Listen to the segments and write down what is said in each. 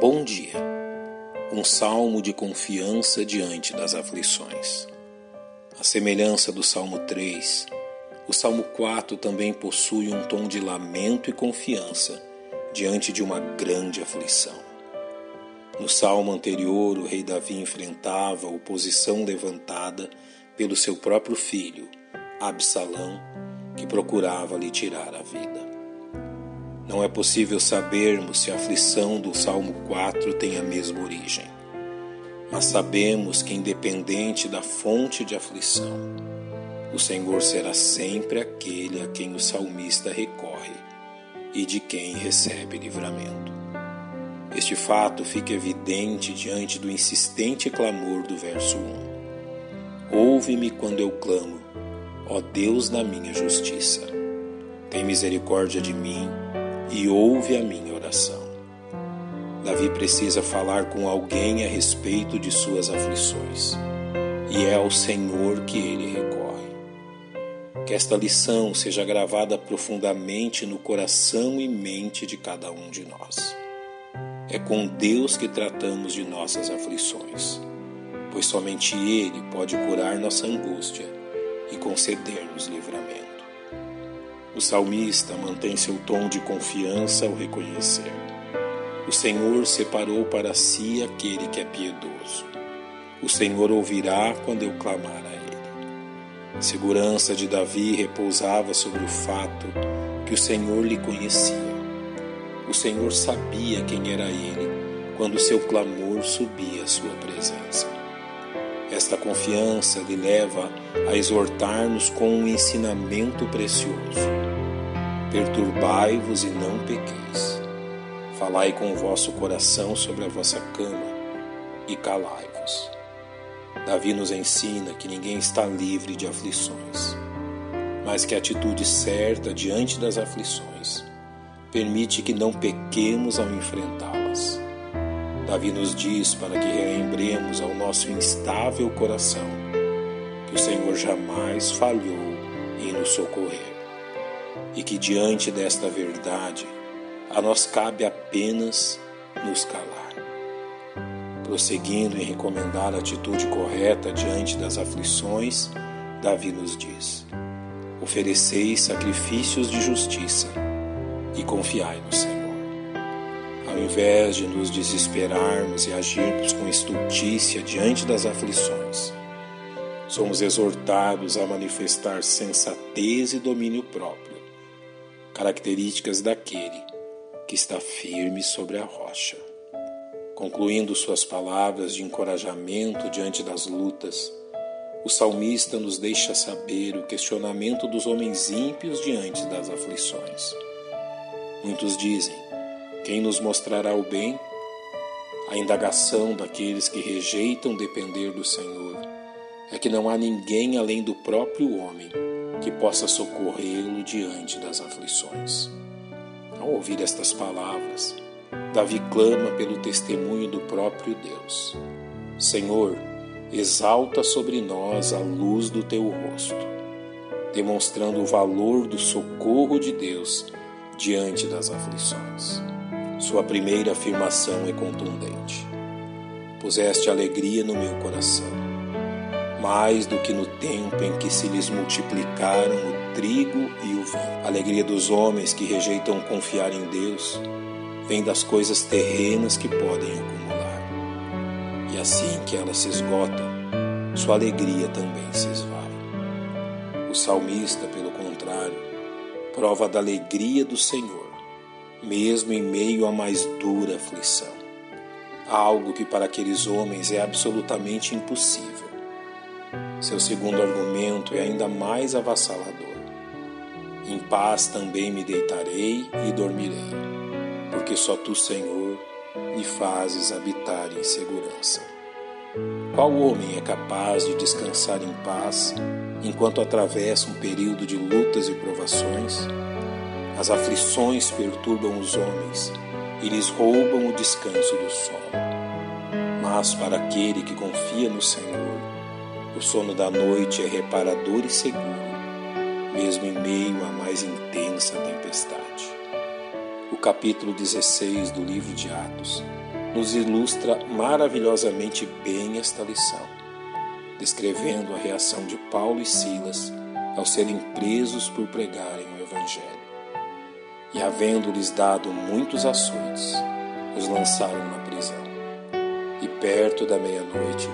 Bom dia. Um salmo de confiança diante das aflições. A semelhança do Salmo 3, o Salmo 4 também possui um tom de lamento e confiança diante de uma grande aflição. No salmo anterior, o rei Davi enfrentava a oposição levantada pelo seu próprio filho, Absalão, que procurava lhe tirar a vida. Não é possível sabermos se a aflição do Salmo 4 tem a mesma origem. Mas sabemos que, independente da fonte de aflição, o Senhor será sempre aquele a quem o salmista recorre e de quem recebe livramento. Este fato fica evidente diante do insistente clamor do verso 1. Ouve-me quando eu clamo, ó Deus da minha justiça. Tem misericórdia de mim e ouve a minha oração. Davi precisa falar com alguém a respeito de suas aflições, e é ao Senhor que ele recorre. Que esta lição seja gravada profundamente no coração e mente de cada um de nós. É com Deus que tratamos de nossas aflições, pois somente Ele pode curar nossa angústia e conceder-nos livramento. O salmista mantém seu tom de confiança ao reconhecer: O Senhor separou para si aquele que é piedoso. O Senhor ouvirá quando eu clamar a Ele. A segurança de Davi repousava sobre o fato que o Senhor lhe conhecia. O Senhor sabia quem era ele quando seu clamor subia à sua presença. Esta confiança lhe leva a exortar-nos com um ensinamento precioso. Perturbai-vos e não pequeis. Falai com o vosso coração sobre a vossa cama e calai-vos. Davi nos ensina que ninguém está livre de aflições, mas que a atitude certa diante das aflições permite que não pequemos ao enfrentá-las. Davi nos diz para que relembremos ao nosso instável coração que o Senhor jamais falhou em nos socorrer e que diante desta verdade a nós cabe apenas nos calar. Prosseguindo em recomendar a atitude correta diante das aflições, Davi nos diz: Ofereceis sacrifícios de justiça e confiai no Senhor. Ao invés de nos desesperarmos e agirmos com estultícia diante das aflições, somos exortados a manifestar sensatez e domínio próprio características daquele que está firme sobre a rocha. Concluindo suas palavras de encorajamento diante das lutas, o salmista nos deixa saber o questionamento dos homens ímpios diante das aflições. Muitos dizem: Quem nos mostrará o bem? A indagação daqueles que rejeitam depender do Senhor é que não há ninguém além do próprio homem que possa socorrê-lo diante das aflições. Ao ouvir estas palavras, Davi clama pelo testemunho do próprio Deus. Senhor, exalta sobre nós a luz do teu rosto, demonstrando o valor do socorro de Deus diante das aflições. Sua primeira afirmação é contundente. Puseste alegria no meu coração mais do que no tempo em que se lhes multiplicaram o trigo e o vinho. A alegria dos homens que rejeitam confiar em Deus vem das coisas terrenas que podem acumular. E assim que elas se esgotam, sua alegria também se esvai. O salmista, pelo contrário, prova da alegria do Senhor, mesmo em meio à mais dura aflição. Algo que para aqueles homens é absolutamente impossível seu segundo argumento é ainda mais avassalador. Em paz também me deitarei e dormirei, porque só tu, Senhor, me fazes habitar em segurança. Qual homem é capaz de descansar em paz enquanto atravessa um período de lutas e provações? As aflições perturbam os homens e lhes roubam o descanso do sono. Mas para aquele que confia no Senhor, o sono da noite é reparador e seguro, mesmo em meio à mais intensa tempestade. O capítulo 16 do livro de Atos nos ilustra maravilhosamente bem esta lição, descrevendo a reação de Paulo e Silas ao serem presos por pregarem o Evangelho. E, havendo-lhes dado muitos açoites, os lançaram na prisão. E perto da meia-noite,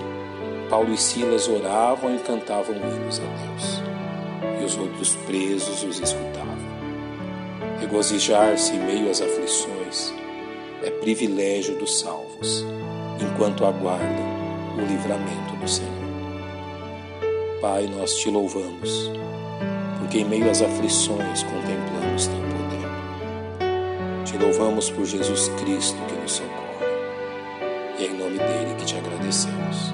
Paulo e Silas oravam e cantavam hinos a Deus, e os outros presos os escutavam. Regozijar-se em meio às aflições é privilégio dos salvos, enquanto aguardam o livramento do Senhor. Pai, nós te louvamos, porque em meio às aflições contemplamos teu poder. Te louvamos por Jesus Cristo que nos socorre, e é em nome dele que te agradecemos.